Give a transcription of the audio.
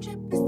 100%